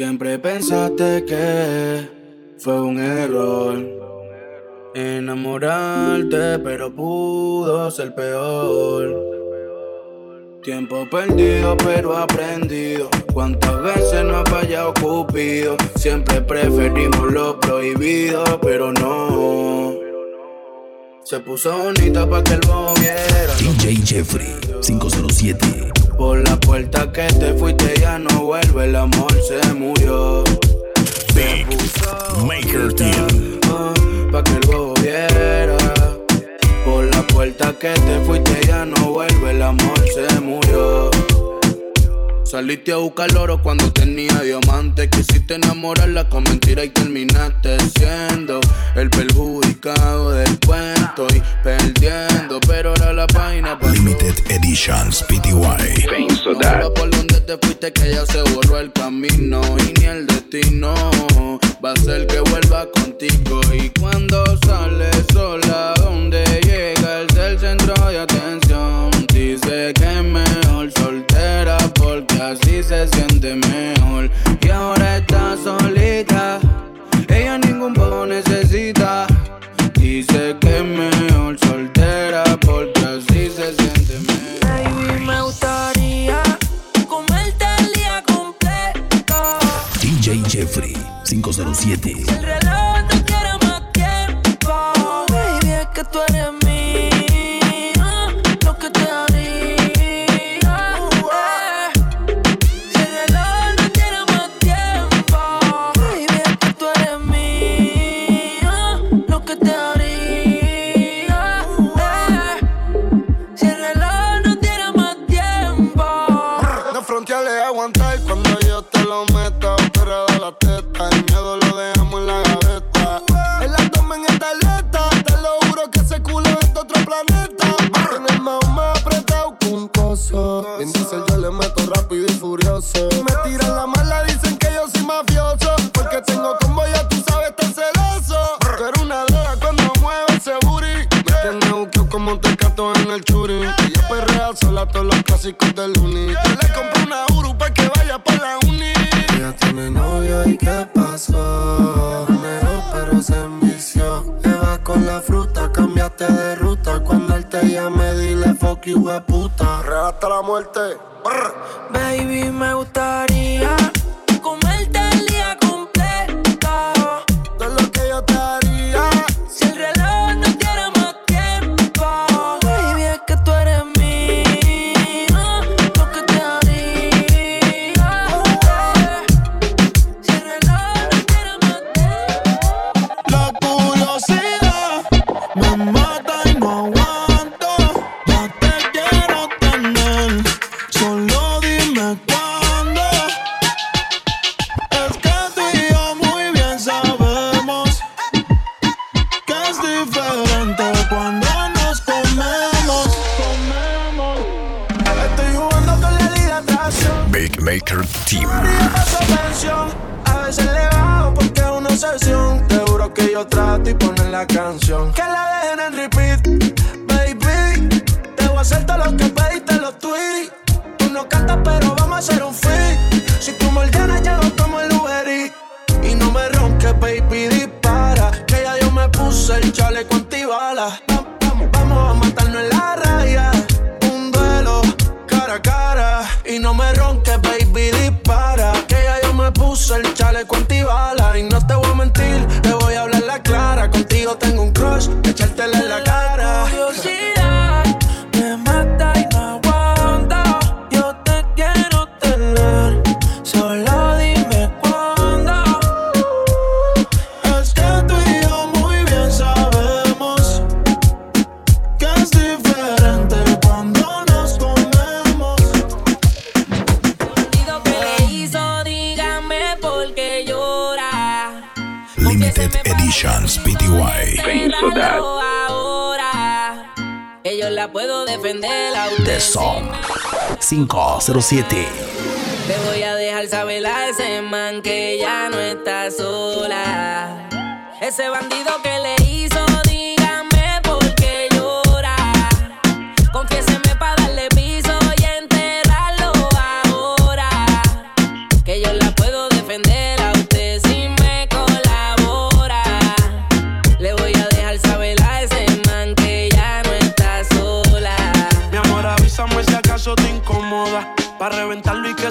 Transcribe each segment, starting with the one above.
Siempre pensaste que fue un error enamorarte, pero pudo ser peor. Tiempo perdido, pero aprendido. Cuántas veces no ha fallado Cupido. Siempre preferimos lo prohibido, pero no. Se puso bonita pa' que el viera. DJ Jeffrey 507. Por la puerta que te fuiste ya no vuelve, el amor se murió. Big Maker Team. Ah, pa' que el bobo viera. Por la puerta que te fuiste ya no vuelve, el amor se murió. Saliste a buscar oro cuando tenía diamante. Quisiste enamorarla con mentira y terminaste siendo el perjudicado del cuento y perdiendo. Pero ahora la página pasó. Limited Editions PTY. No por donde te fuiste que ya se borró el camino y ni el destino va a ser que vuelva contigo y cuando sale sola así se siente mejor y ahora está solita ella ningún poco necesita dice que es mejor soltera porque así se siente mejor Baby, me gustaría comerte el día completo. DJ Jeffrey 507. Hidratación. Big Maker Team. A veces le bajo porque es una obsesión. Te juro que yo trato y poner la canción. Que la dejen en repeat, baby. Te voy a hacer todo lo que pediste los tweets. Tú no cantas, pero vamos a hacer un feat. Si tú me ordenas, ya no tomo el Uber Eats. Y no me ronques, baby, dispara. Que ya yo me puse el chaleco antibala. Puse el chaleco antibala. Y no te voy a mentir, te voy a hablar la clara. Contigo tengo un crush, echártela en la defender a usted. The Song 507. Te voy a dejar saber a ese man que ya no está sola. Ese bandido que le hizo,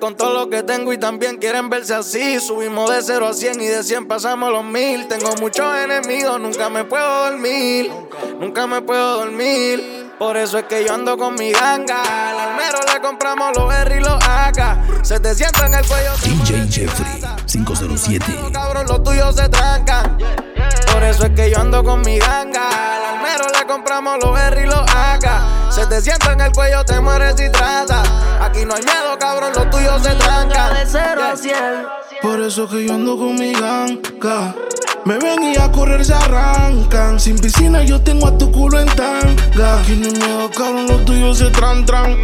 Con todo lo que tengo y también quieren verse así. Subimos de 0 a 100 y de 100 pasamos los mil. Tengo muchos enemigos, nunca me puedo dormir. Nunca me puedo dormir. Por eso es que yo ando con mi ganga. Al almero le compramos los R y los AK. Se te sienta en el cuello. te DJ Jeffrey grasa. 507. Cabrón, los tuyos se trancan. Por eso es que yo ando con mi ganga. Al almero le compramos los R y los AK. Se te sienta en el cuello, te mueres si trata. Aquí no hay miedo, cabrón, los tuyos se trancan. De cero a cien. Por eso que yo ando con mi ganga. Me ven y a correr se arrancan. Sin piscina yo tengo a tu culo en tanga. Hay miedo, cabrón, los tuyos se tran tran.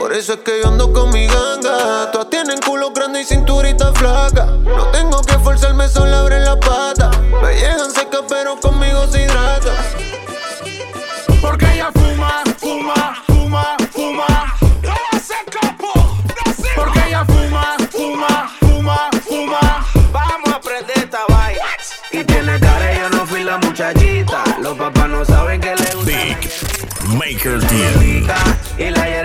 Por eso es que yo ando con mi ganga. Todas tienen culo grande y cinturita flaca. No tengo que forzarme, solo abren la pata. Me llegan secas, pero conmigo se hidrata. Porque ella fuma, fuma, Maker la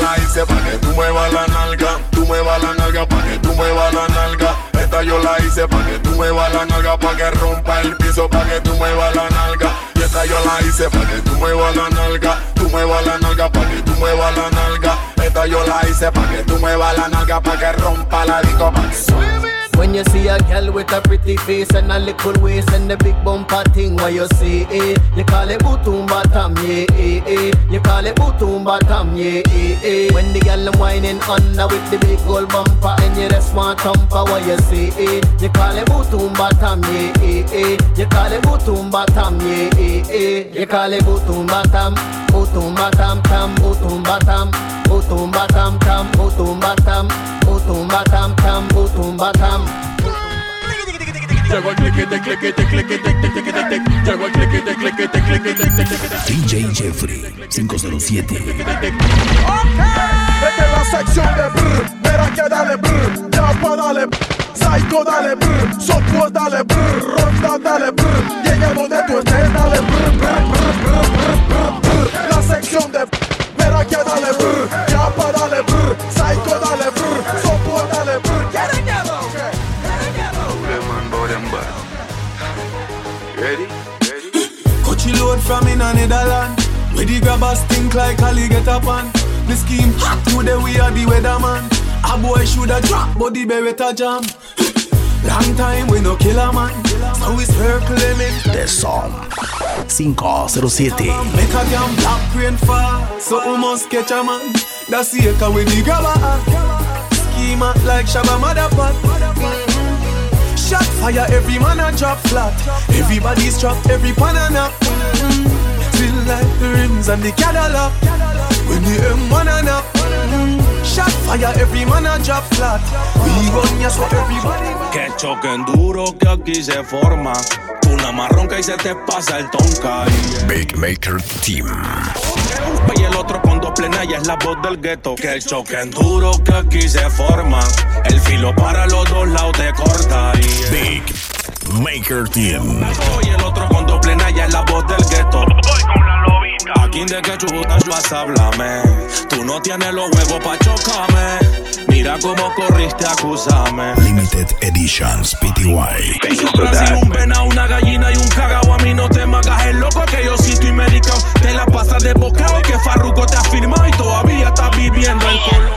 la hice pa' que tú muevas la nalga, tú muevas la nalga pa' que tú muevas la nalga. Esta yo la hice pa' que tú muevas la nalga, pa' que rompa el piso, pa' que tú muevas la nalga. Y esta yo la hice pa' que tú muevas la nalga, tú muevas la nalga, pa' que tú muevas la nalga. Esta yo la hice pa' que tú muevas la nalga, pa' que rompa la disco, pa' que When you see a girl with a pretty face and a little waist and the big bumper thing, what you see it? You call it bootum bottom, yeah, eh, eh. You call it bootum bottom, yeah, eh, eh. When the girl them whining under with the big gold bumper and you just want thumper, what you see it? You call it bootum bottom, yeah, eh, eh. You call it bootum bottom, yeah, eh, eh. You call it bootum bottom, bootum bottom, tam, bootum bottom, bootum bottom, tam, bootum bottom, bootum bottom, tam, bootum bottom. DJ Jeffrey 507. Vete en la sección de brr, verá que dale brr, Japa dale Psycho dale brr, dale brr, Ronda dale brr, donde tú estés dale brr, brr, brr, brr, brr, brr. La sección de verá que dale brr, Japa dale brr, Psycho from in a Netherland. Where the grabbers stink like Ali get up on. The scheme hot today we are the weatherman. A boy shoulda drop, but the beretta jam. Long time we no kill a man. So we circling it. The Song 507. Make a damn black rain fall. So we must catch a man. That's the echo with the grabber. Man like Shabba Motherfuck. Shot fire, every man a drop flat. Everybody's trapped, every banana. Mm-hmm. Still like the rims and the Cadillac. When the M1 and up. Mm-hmm. Shot fire, every man a drop flat. We run ya so everybody. Que choquen duro que aquí se forma. Una marronca y se te pasa el tonka. Big Maker Team. Y el otro con dos plenas y es la voz del gueto. Que choquen duro que aquí se forma. El filo para los dos lados te corta. Big Maker Team. y el otro con dos plenas y es la voz del gueto. Aquí de que chutas vas háblame. Tú no tienes los huevos pa' chocarme. Mira cómo corriste, acusame. Limited Editions PTY. Brasil, un pena, una gallina y un cagao. A mí no te magas el loco que yo sí estoy medicado. Te la pasas de bocado que Farruko te ha firmado y todavía estás viviendo en Colo.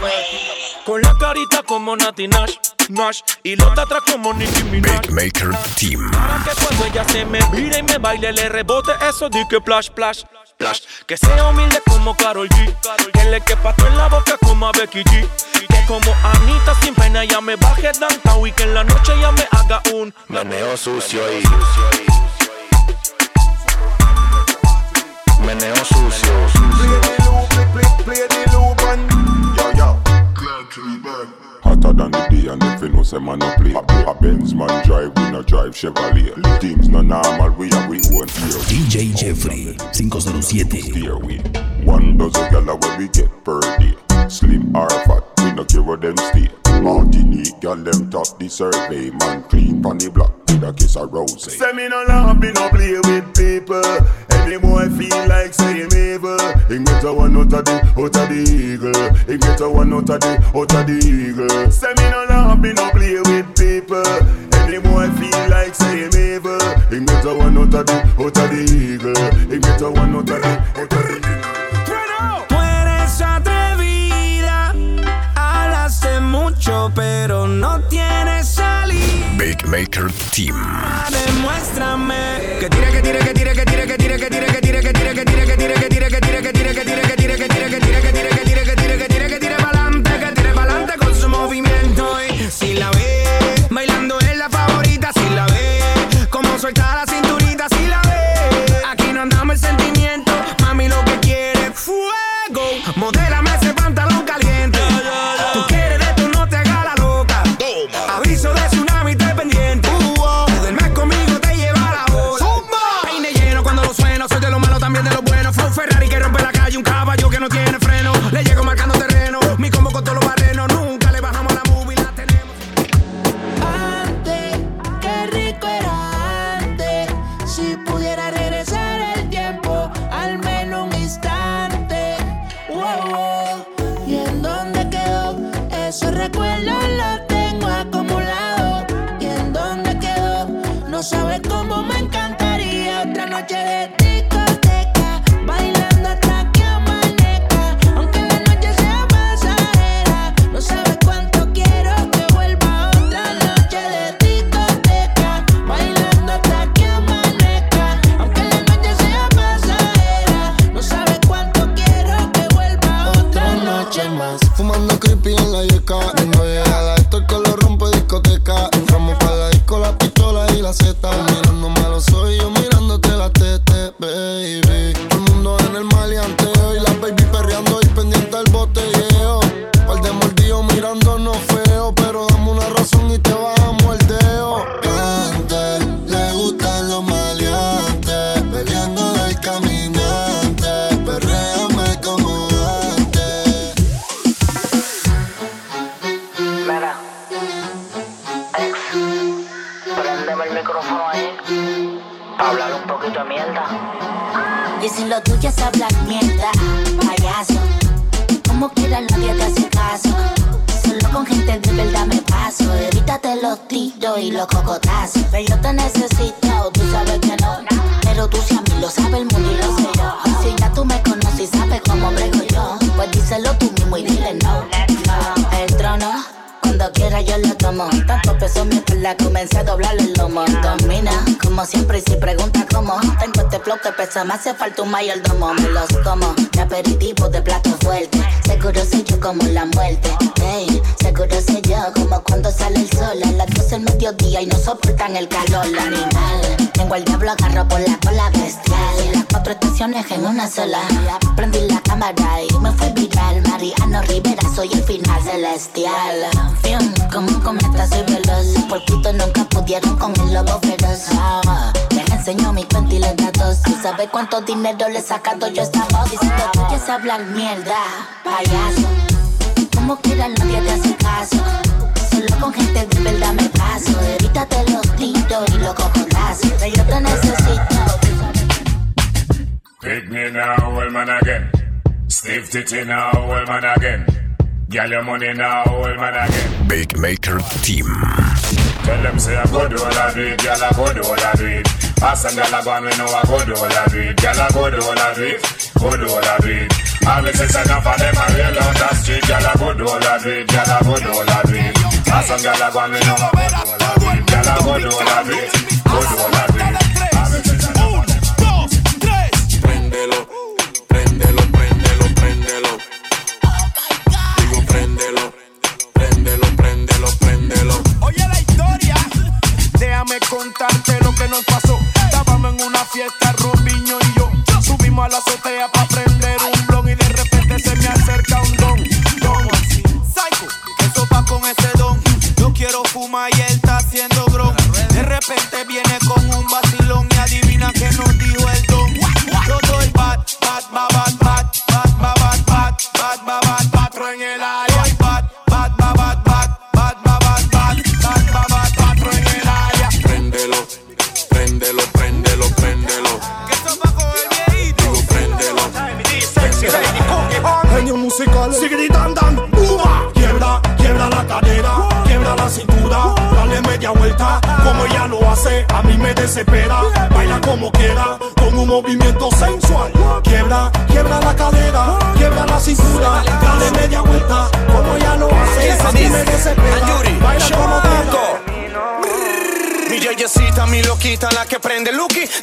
Con la carita como Nati Nash, Nash Y los atrás como Nicki Minaj Big Maker Team. Para que cuando ella se me vire y me baile Le rebote eso de que plash, plash, Que sea humilde como Karol G. Que le quepa todo en la boca como a Becky G. Que como Anita sin pena ya me baje downtown Y que en la noche ya me haga un Meneo sucio y meneo sucio. Play the loop and yo yo. Hotter than the day. And if you know say man no play. A, a Benz man drive, we no drive Chevrolet. Things no normal, we have we own here. DJ Jeffrey 507. Steer we? One dozen gala where we get per day. Slim or fat, no care where them stay Martinique, gal them top the survey Man clean pon the block with a kiss of rose Say me no laugh, me no play with people. Any boy feel like say him evil. He get a one out of the out of the eagle. He get a one out of the out of the eagle. Say me no laugh, me no play with people. Any boy feel like say him evil. He get a one out of the out of the eagle. He get a one out of the out of the pero no tienes salida. Big Maker Team. Demuéstrame que tire, que tire, que tire, que tire, que tire, que tire, que tire, que tire, que tire, que tire, que tire, que tire, que tire, que tire, un mayordomo. Me los como, de aperitivo, de plato fuerte. Seguro soy yo como la muerte. Hey, seguro soy yo como cuando sale el sol. A las 12 del mediodía y no soportan el calor. Animal, tengo al diablo agarro por la cola bestial. Las cuatro estaciones en una sola. Prendí la cámara y me fui viral. Mariano Rivera, soy el final celestial. Fium, como un cometa soy veloz. Por puto nunca pudieron con el lobo feroz. Ah, Les enseño mi cuenta y los datos. ¿Y sabe cuánto dinero le he sacado yo a esta voz? Y si te oyes hablar mierda, payaso. Como quiera nadie te hace caso. Solo con gente de verdad me paso. Evítate los tiros y los cocodazos. Yo te necesito. Pick me now, well man again. Stiff titty now, well man again. Get your money now, well man again. Big Maker Team. Tell them say I go do all I do it, girl I go do all I do it. Pass and girl I go and we know I go do all I do it. Girl I go do all I do it, go do all I do it. The sex enough for them I real on the street. Girl I go do all I do it, girl I go do all I do it. Pass and girl I go and we know I go do all I do it. Girl I go do all I do it, go do all I do it. Contarte lo que nos pasó. Estábamos en una fiesta, Robiño y yo. Subimos a la azotea para prender un blon y de repente se me acerca un don. Don, psycho, eso va con ese don. Yo quiero fumar y él está haciendo gron. De repente viene con un vacilón y adivina que nos dijo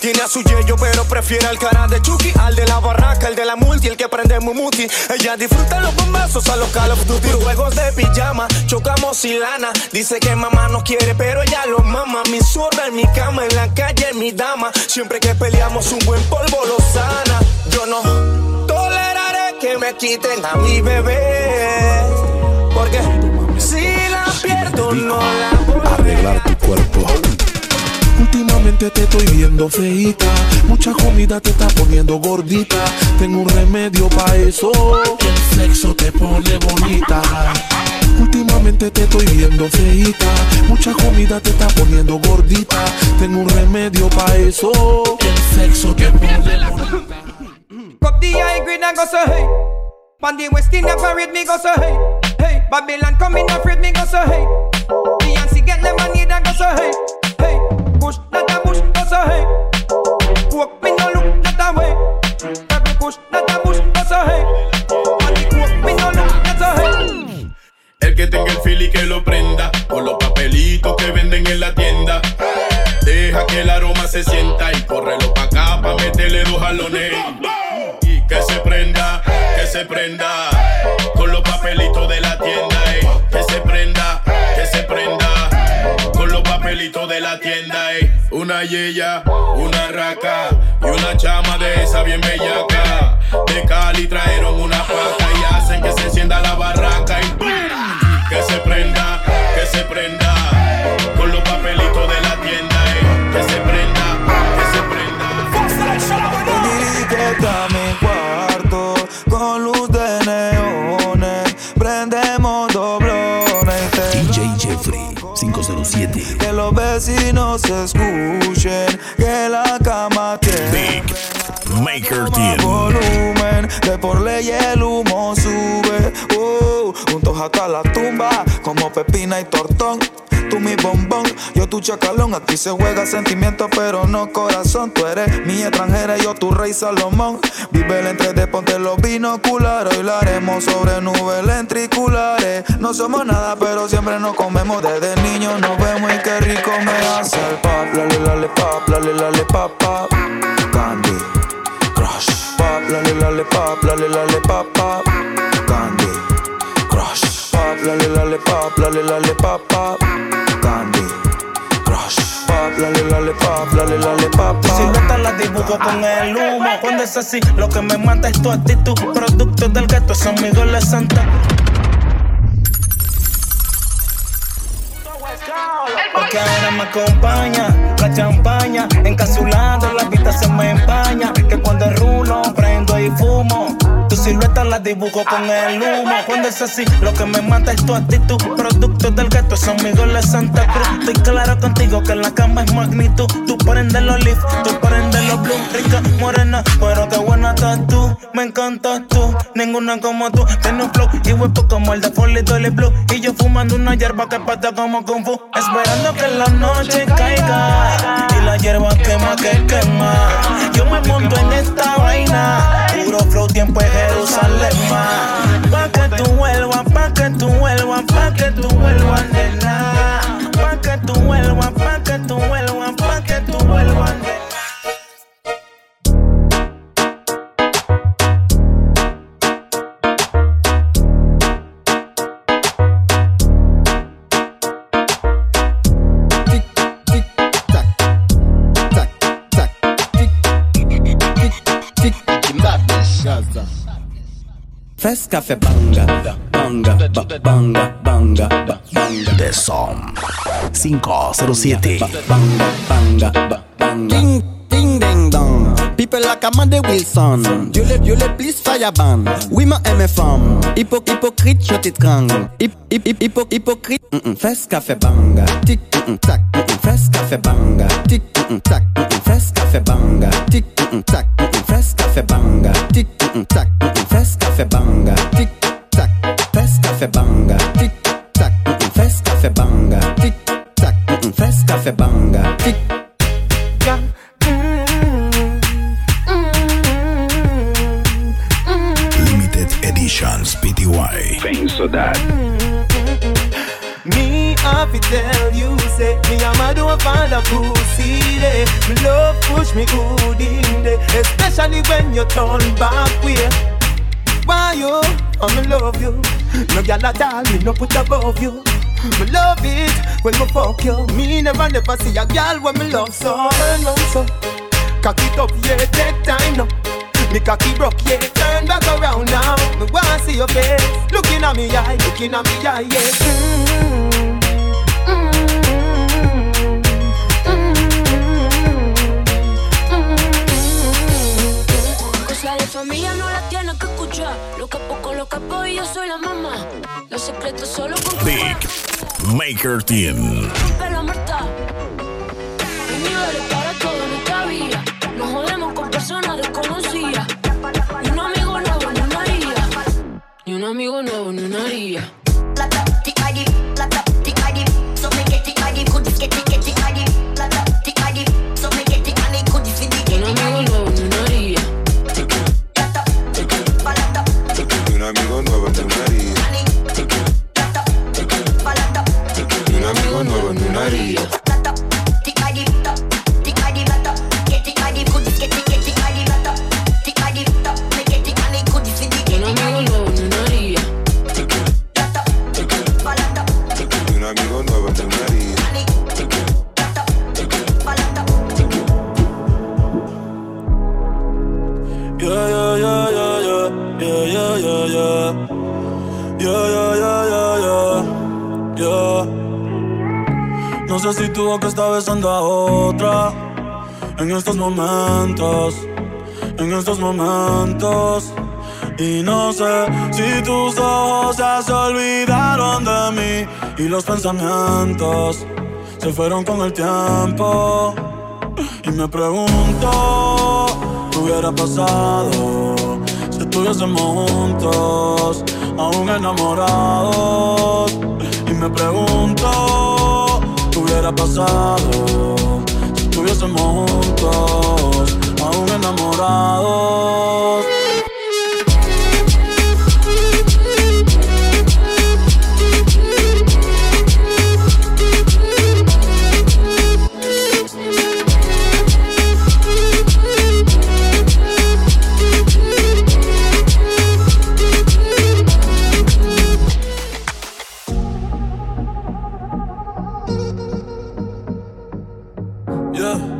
Tiene a su yeyo, pero prefiere al cara de Chucky. Al de la barraca, el de la multi, el que prende Mumuti. Ella disfruta los bombazos a los Call of Duty. Juegos de pijama, chocamos y lana. Dice que mamá no quiere, pero ella lo mama. Mi zorra en mi cama, en la calle, mi dama. Siempre que peleamos, un buen polvo lo sana. Yo no toleraré que me quiten a mi bebé. Porque si la pierdo, no la Arreglar tu cuerpo. Últimamente te estoy viendo feita, mucha comida te está poniendo gordita. Tengo un remedio para eso, el sexo te pone bonita. Últimamente te estoy viendo feita, mucha comida te está poniendo gordita. Tengo un remedio para eso, el sexo te pone bonita. Cup the high grade and go so hey. On the West Indian parade me go so hey. Hey, Babylon coming afraid me go so hey. Beyonce get lemonade and go so hey. Se sienta Y córrelo pa' acá pa' meterle dos jalones Y que se prenda, que se prenda Con los papelitos de la tienda eh. Que se prenda, que se prenda Con los papelitos de la tienda eh. Una yeya, una raca Y una chama de esa bien bellaca De Cali trajeron una paca Y hacen que se encienda la barraca y que se prenda, que se prenda vecinos escuchen que la cama tiene Maker volumen. De por ley el humo sube. Uh, juntos hasta la tumba como Pepina y Tortón chacalón. Aquí se juega sentimiento, pero no corazón. Tú eres mi extranjera, y yo tu rey Salomón. Vive el entre de ponte los binoculares. Hoy la haremos sobre nubes lentriculares. No somos nada, pero siempre nos comemos. Desde niños nos vemos y qué rico me hace el pap. La le la le pap, la le la le pap, pap. Candy Crush. Pap, la le la le pap, la le la le pap, pap. Candy Crush. Pap, la le la le pap, la le la le pap, pap. Candy lale, lale, pop, lale, lale, pop, Tu pop. silueta la dibujo con el humo. Cuando es así, lo que me mata es tu actitud. Producto del gato, son mi goles Santa. Porque ahora me acompaña la champaña, encapsulando la vista se me empaña. Que cuando rulo, prendo y fumo. Silueta la dibujo con el humo. Cuando es así, lo que me mata es tu actitud. Producto del gato, son mi goles Santa Cruz. Estoy claro contigo que en la cama es magnitud. Tú prendes los leaf, tú prendes los blue. Rica, morena, pero qué buena estás tú. Me encantas tú, ninguna como tú. Tienes un flow y huepo como el de Foley Dolly Blue. Y yo fumando una hierba que pata como Kung Fu. Esperando que la noche caiga. Y la hierba quema que quema. Yo me monto en esta vaina. Puro flow, tiempo en Pa' que tú vuelvas, pa' que tú vuelvas, pa' que tú vuelvas, nena. Pa' que tú vuelvas, pa' que tú vuelvas, Fes café banga, banga, ba- banga, banga, ba- banga. The Som 507. Banga, banga, ba- banga. Ding, ding, ding, dong. People like Amanda Wilson. Dieu les, Dieu les plus fire ban. Oui, ma aime femme. Hypo, hypocrite, je t'étrangle. Hip, hip, hip, hypo, hypocrite. Mm -mm. Fes café banga. Tic, mm -mm, tac. Mm -mm. Fes café banga. Tic, mm -mm, tac. Mm -mm. Fes café banga. Tic, mm -mm, tac festa fait banga, tic tac, festa fait banga, tic tac, festa fait banga, tic tac, festa fait banga, tic tac, festa fait banga, tic tac. Limited Editions PTY. Vem Sodade. Have to tell you, say me a mad don't find a pussy day. Me love push me good in day, especially when you turn back way. Why you? Oh, I'm love you. No gyal at all, me no put above you. Me love it when me fuck you. Me never never see a gyal when me love so. Turn round so, cock it up, yeah, take time now. Me cocky broke, yeah, turn back around now. Me wanna see your face, looking at me eye, looking at me eye, yeah. Mm-hmm. Cosa de familia no la tienes que escuchar. Lo capo con lo capo y yo soy la mamá. Los secretos solo con Big Maker Team. Pero muerta. Hay niveles para todo en esta vida. Nos jodemos con personas desconocidas. Ni un amigo nuevo ni una haría. Ni un amigo nuevo ni una haría. Momentos, en estos momentos. Y no sé si tus ojos ya se olvidaron de mí y los pensamientos se fueron con el tiempo. Y me pregunto, ¿qué hubiera pasado si estuviésemos juntos, aún enamorados? Y me pregunto, hubiera pasado estuviésemos juntos, aún enamorados? Yeah,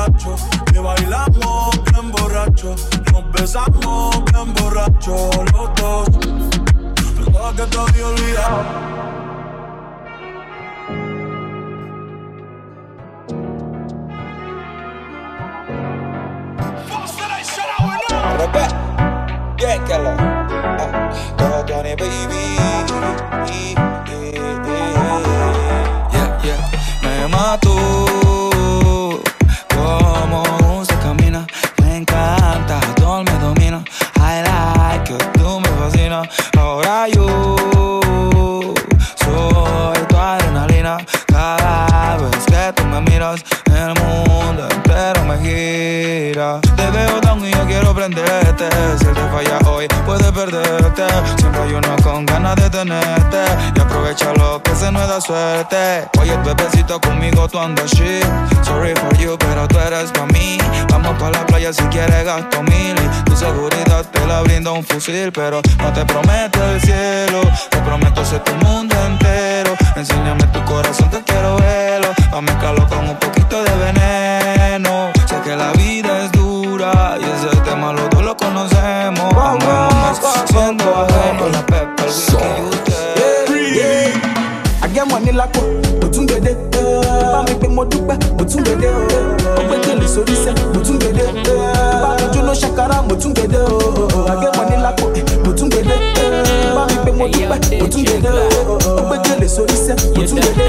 Borracho, que bailamos bien borracho, nos besamos bien borracho los dos. Pensaba que te había olvidado. Yeah, Keller. Uh, baby. Yeah, yeah. Me mató Y aprovecha lo que se nos da suerte. Oye, bebecito, conmigo tú andas shit. Sorry for you, pero tú eres pa' mí. Vamos pa' la playa si quieres gasto mil. Y tu seguridad te la brinda un fusil. Pero no te prometo el cielo. Te prometo ser tu mundo entero. Enséñame tu corazón, te quiero verlo. A mezclarlo con un poquito de veneno. Sé que la vida es dura y ese tema los dos lo conocemos. Amemos. La pepa, el whisky y usted. Àgẹ́ mọ̀ ní lápò, mo tún gbèdé. Bá mi pé mo dúpẹ́, mo gbèdé. Ó gbé gèlè sórí sẹ́, mo gbèdé. Bá mi jóná ṣàkárà, mo tún gbèdé. Àgẹ́ mọ̀ ní lápò, mo tún gbèdé. Bá mi pé mo dúpẹ́, mo gbèdé. Ó gbé gèlè sórí sẹ́, mo gbèdé.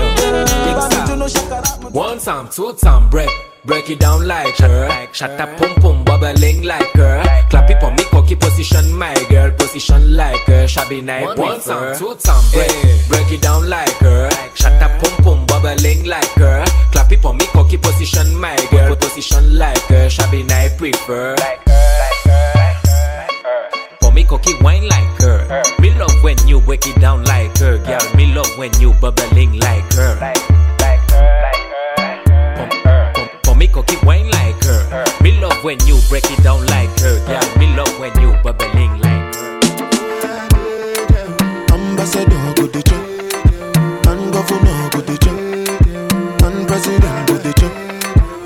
Bá mi jóná ṣàkárà. One time, two time, break. Break it down like her. Shut up, pum pum, bubbling like her. Clap it for me, cocky position, my girl. Position like her. Shabby night, one time, two time, break. Eh, break it down like her. Shut up, pum pum, bubbling like her. Clap it for me, cocky position, my girl. Position like her. Shabby night, prefer. For me, cocky wine like her. Me love when you break it down like her, girl. Me love when you bubbling like her. For me, cocky wine like her. Me love when you break it down like her, girl. Me love when you bubbling like her. Ambassador go dey chop, and governor go dey chop, and president go dey chop.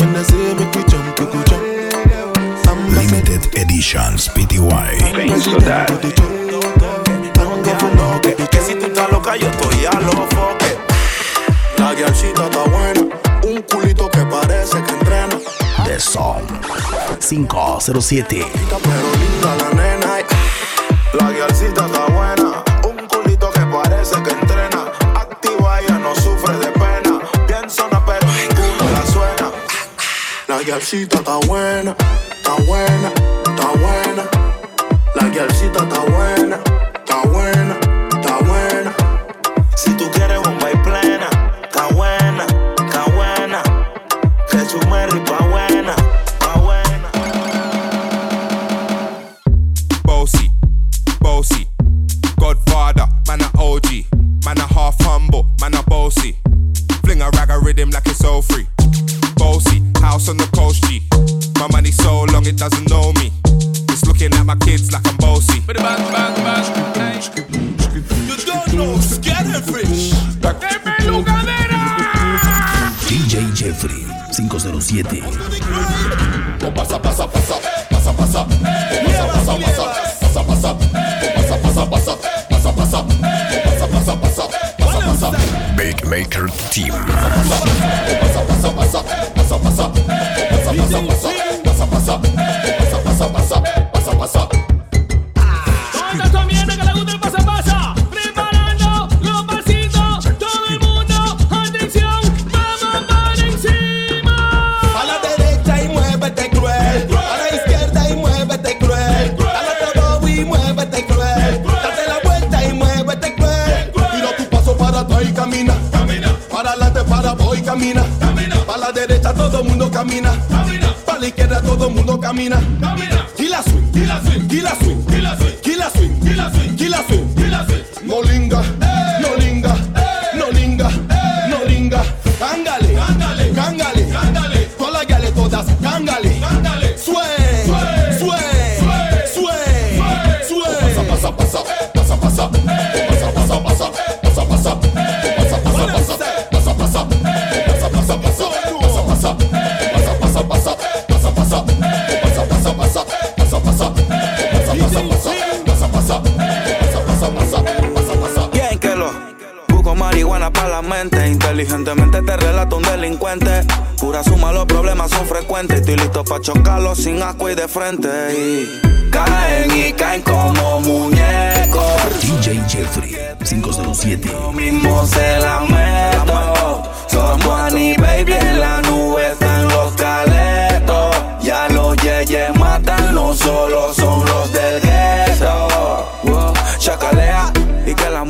When I say make we jump, we go jump. Limited Editions PTY. President go dey chop, and governor go dey Que si tú estás loca, yo estoy a los foques. La guialcita está buena, un culito que parece que entrena. The Song 507. Pero linda la nena, la guialcita está buena, un culito que parece que entrena. Activa, ella no sufre de pena. Bien zona, pero ninguno la suena. La guialcita está buena, está buena, está buena. La guialcita está buena, voy, camina. Para la derecha todo el mundo camina. Para la izquierda todo el mundo camina. Kila swing, kila swing, kila swing, kila swing, kila swing, kila swing, kila swing, kila swing. No linga, Un delincuente. Pura suma, los problemas son frecuentes. Estoy listo para chocarlos sin asco y de frente. Y caen y caen como muñecos. DJ Jeffrey 507. Yo mismo se la meto. Somos Annie Baby en la nube están los caletos. Ya los yeyes matan, no solo son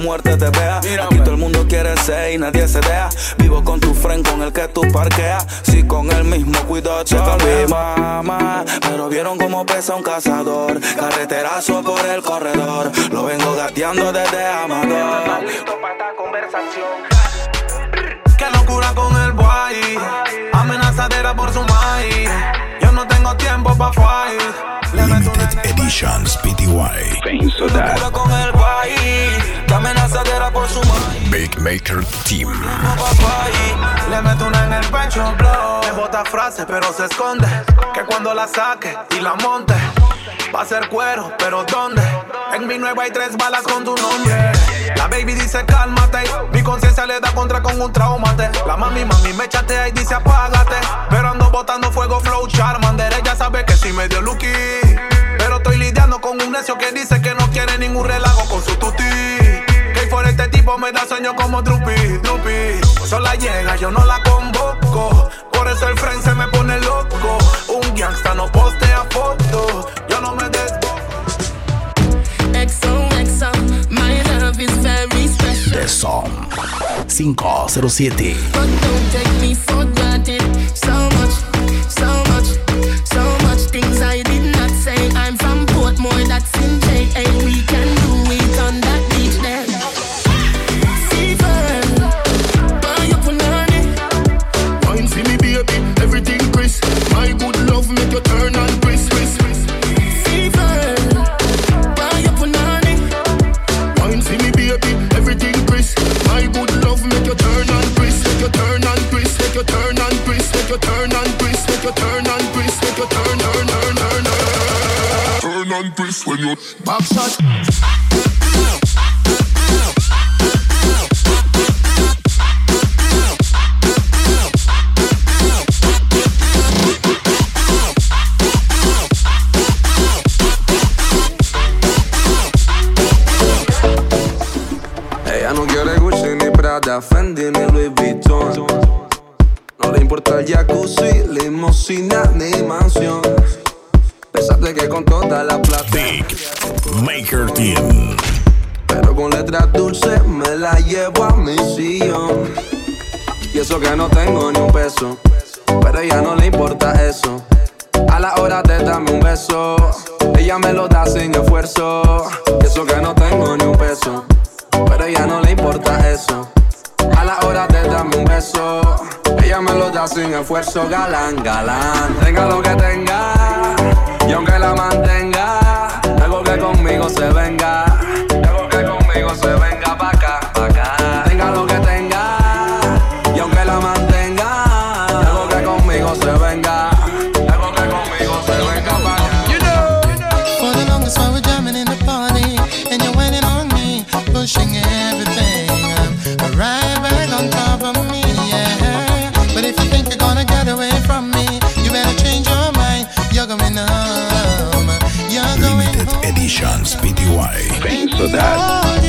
muerte te vea. Aquí todo el mundo quiere ser y nadie se deja. Vivo con tu friend con el que tú parqueas. Si con el mismo cuidado se mi mamá. Pero vieron cómo pesa un cazador. Carreterazo por el corredor. Lo vengo gateando desde Amador. Qué locura con el boy. Amenazadera por su maíz. Tengo tiempo pa' fight. Limited Editions PTY. Locura con el boy. Que amenazadera por su maíz. Big Maker Team. Le meto una en el pecho, blow. Me bota frase, pero se esconde. Que cuando la saque y la monte, va a ser cuero, pero ¿dónde? En mi nueva hay tres balas con tu nombre. La baby dice cálmate. Mi conciencia le da contra con un traumate. La mami, mami me chatea y dice apágate. Pero ando botando fuego, flow, charmander. Ella sabe que sí me dio lucky. Pero estoy lidiando con un necio que dice que no quiere ningún relajo con su tuti. Que por este tipo me da sueño como Drupi, Drupi. Sola llega, yo no la convoco. Por eso el friend se me pone loco. Un gangsta no postea fotos. Yo no me des. Love is very special. The Song 507. But don't take me for granted. So much, so much, so much things I did not say. I'm from Portmore, that's in JA. We can Ella no quiere Gucci ni Prada, Fendi ni Louis Vuitton. No le importa el jacuzzi, limosina ni mansión. Que con toda la plata. Big Maker Team. Pero con letras dulces me la llevo a mi sillón. Y eso que no tengo ni un peso. Pero a ella no le importa eso. A la hora de darme un beso, ella me lo da sin esfuerzo. Y eso que no tengo ni un peso. Pero a ella no le importa eso. A la hora de darme un beso, ella me lo da sin esfuerzo. Galán, galán, tenga lo que tenga. Y aunque la mantenga, algo que conmigo se venga. Editions Pty. Thanks for that.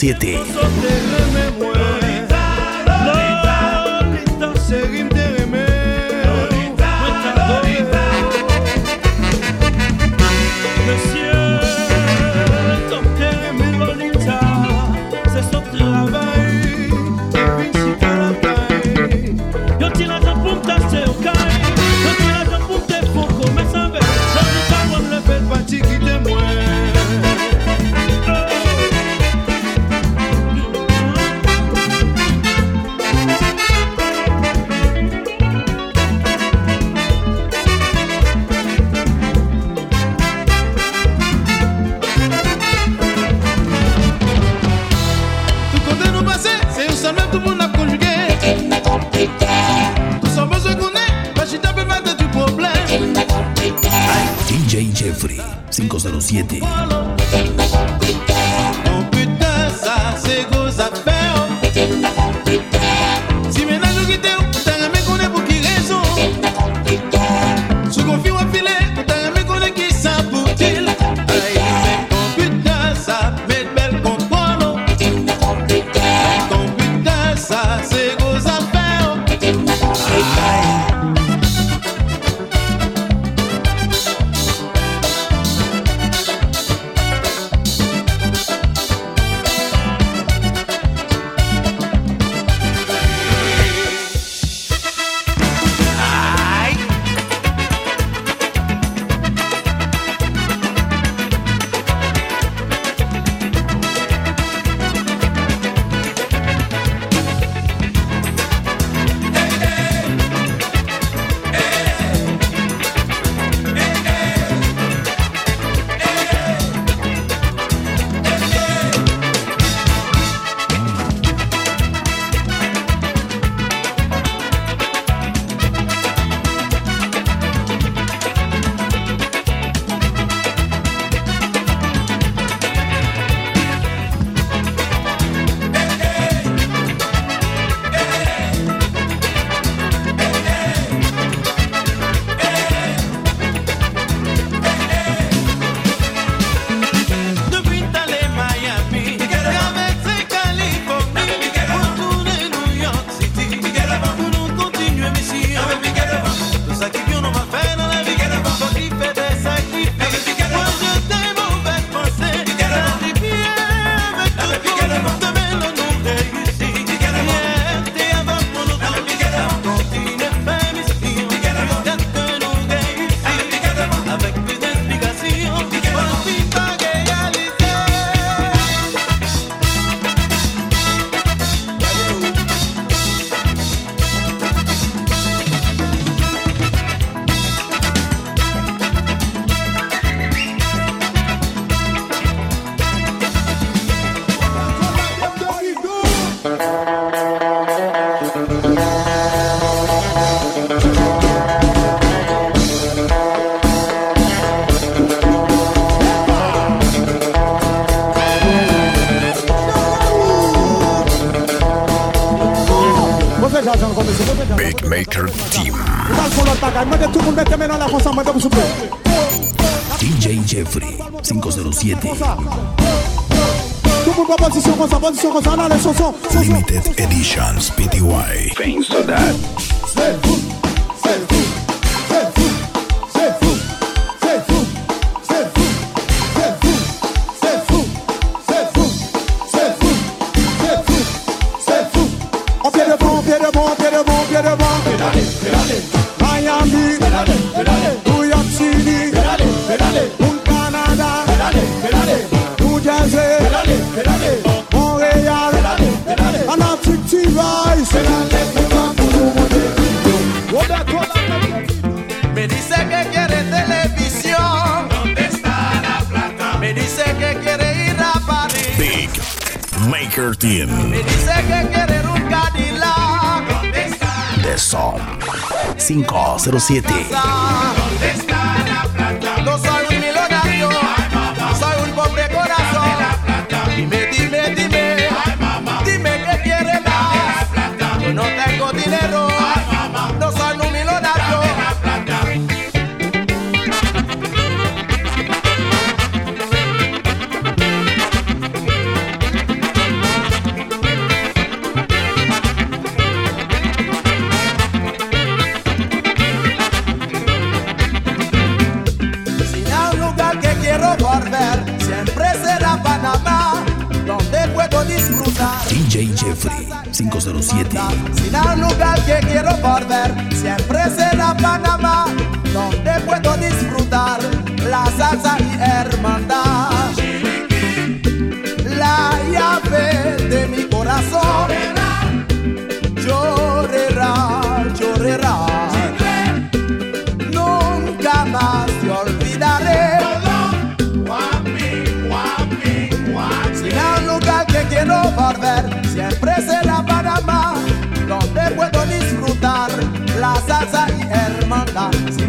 507. 507. Les chansons. Limited Editions PTY Pain so that C'est fou, c'est fou, c'est fou, c'est fou, c'est fou, c'est fou, c'est fou, c'est fou, c'est fou, c'est fou, c'est fou, c'est fou. En pied devant, pied devant, pied devant, pied devant. Pédalez, pédalez. Miami, pédalez, pédalez. Maker Team Me dice que quiere un Cadillac. ¿Dónde está? The Song 507 ¿Dónde está la plata? No soy un millonario. Soy un pobre corazón. Dime, dime, dime. Dime que quiere más. Yo no tengo dinero. Jeffrey 507 Si hay un lugar que quiero volver, siempre será Panamá, donde puedo disfrutar la salsa y hermandad.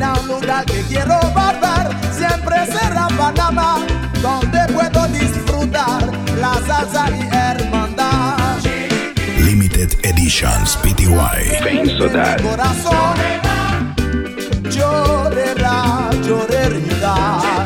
Hay un lugar que quiero volver, siempre será Panamá, donde puedo disfrutar la salsa y hermandad. Limited Editions PTY Mi corazón llorará, llorará.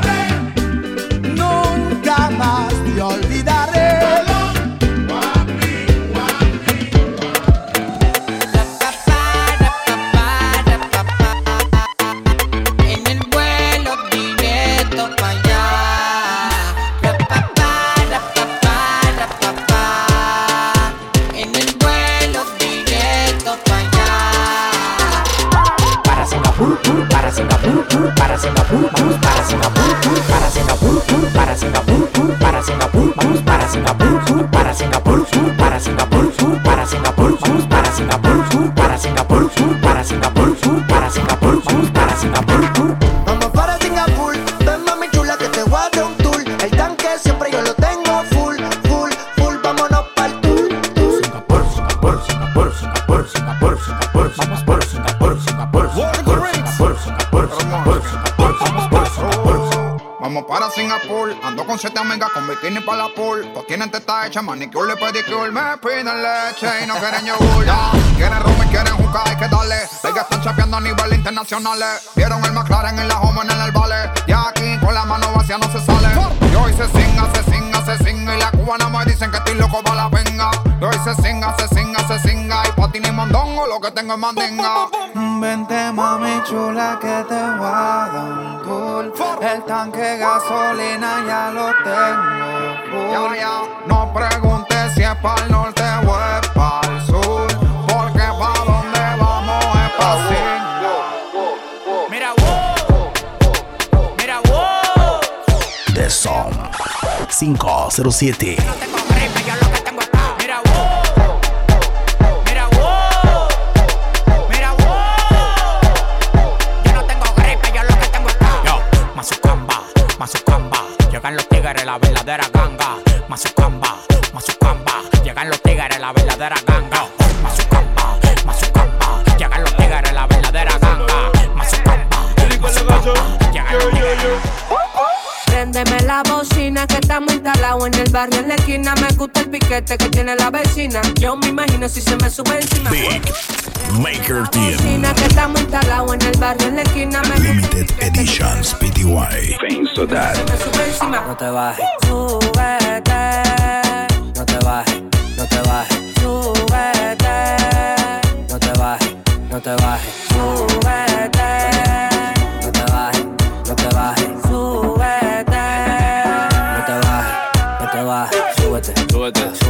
Con siete amigas con bikini para la pool. Pues tienen teta hecha, manicure y pedicure. Me piden leche y no quieren yogur. Ya, quieren rum y quieren juca, hay que darle. Ellas están chapeando a nivel internacional. Vieron el McLaren en la home en el vale. Y aquí con la mano vacía no se sale. Y hoy se singa, se singa, se singa. Y la cubana me dicen que estoy loco para la venga. Y hoy se singa, se singa, se singa. Lo que tengo es mandinga. Vente mami chula que te voy a dar un tour. El tanque de gasolina ya lo tengo full. Ya, ya, no preguntes si es para el norte o es para el sur. Porque pa' donde vamos es pa' Singa. Mira, wow. Mira, wow. The Song 507 verdadera ganga. Mazucamba, Mazucamba, llegan los tigres, la verdadera ganga. Mazucamba, Mazucamba, llegan los tigres, la verdadera ganga. Mazucamba, Mazucamba, llegan los tigres. Préndeme la bocina que estamos instalados en el barrio en la esquina. Me gusta el piquete que tiene la vecina. Yo me imagino si se me sube encima. Big Maker Team. Vecina que estamos instalados en el barrio en la esquina. Me Limited Editions PTY. me sube encima. No te bajes, Súbete, no te bajes, no te bajes, súbete, no te bajes, no te bajes,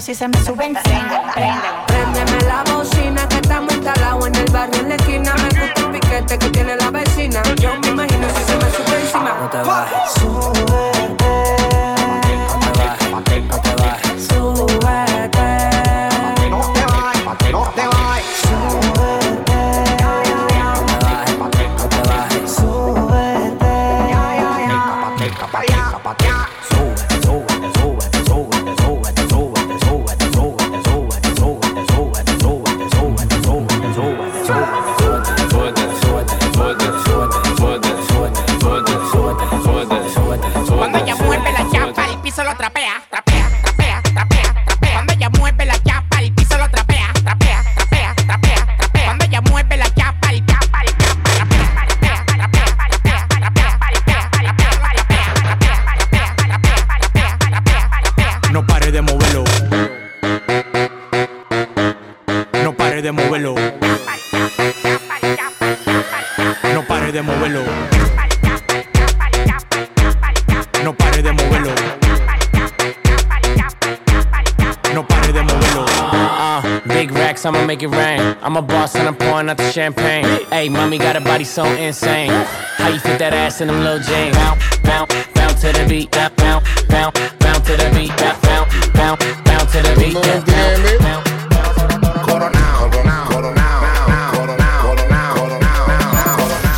si se me sube encima. Préndeme la bocina que estamos instalados en el barrio en la esquina. Me gusta el piquete que tiene la vecina. Yo me imagino si se me sube encima. No te bajes, Súbete, no te bajes, no te bajes, I'ma make it rain. I'm a boss and I'm pouring out the champagne. Hey, mommy got a body so insane. How you fit that ass in them little jeans? Bounce, bounce, bounce to the beat. Bounce, bounce, bounce, bounce to the beat. Bounce, bounce, bounce, bounce to the beat. Bounce, bounce, bounce.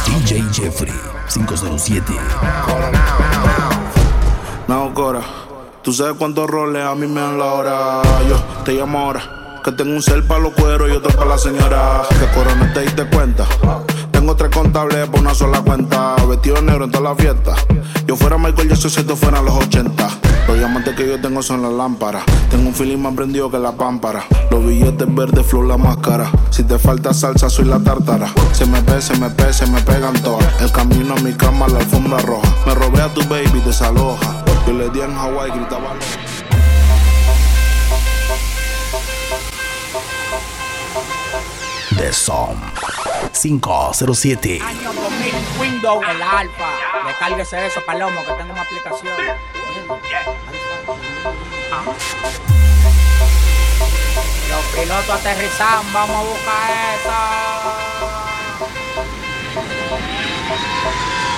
DJ Jeffrey 507. No, Cora. Tú sabes cuántos roles a mí me dan la hora. Yo te llamo ahora. Que tengo un cel para los cueros y otro para la señora. Que Cora no te diste cuenta. Tengo tres contables por una sola cuenta. Vestido negro en toda la fiesta. Yo fuera Michael Jackson si esto fueran los 80. Los diamantes que yo tengo son las lámparas. Tengo un feeling más prendido que la pámpara. Los billetes verdes, flor la máscara. Si te falta salsa, soy la tártara. Se me pe, se me pe, se me pegan todas. El camino a mi cama, la alfombra roja. Me robé a tu baby, desaloja. Yo le di en Hawaii, gritaba. The Som 507. Año 2000, Windows, el alfa. Descárguese eso, Palomo, que tengo una aplicación. Los pilotos aterrizan, vamos a buscar eso.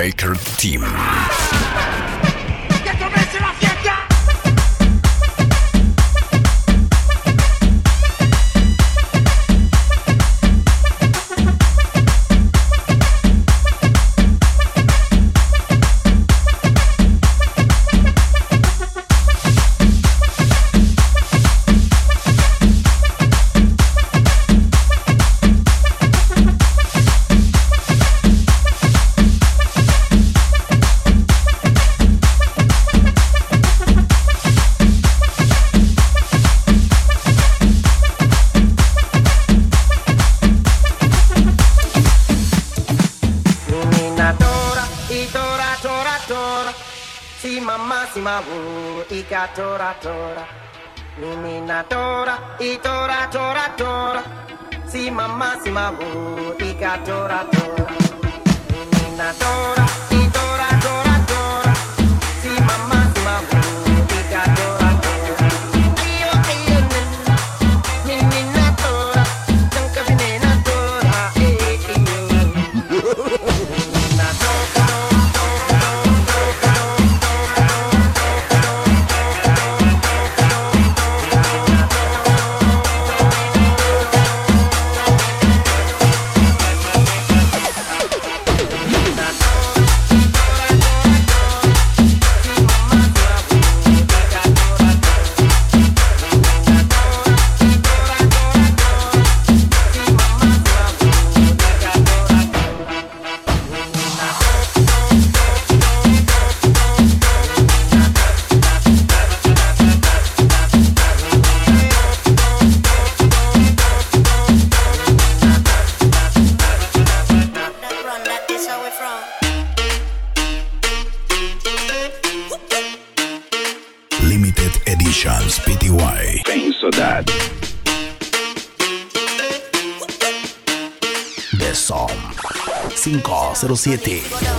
Maker Team. tora. Menina tora, e tora, tora. Si mamá, si mamá, e tora, tora. 7.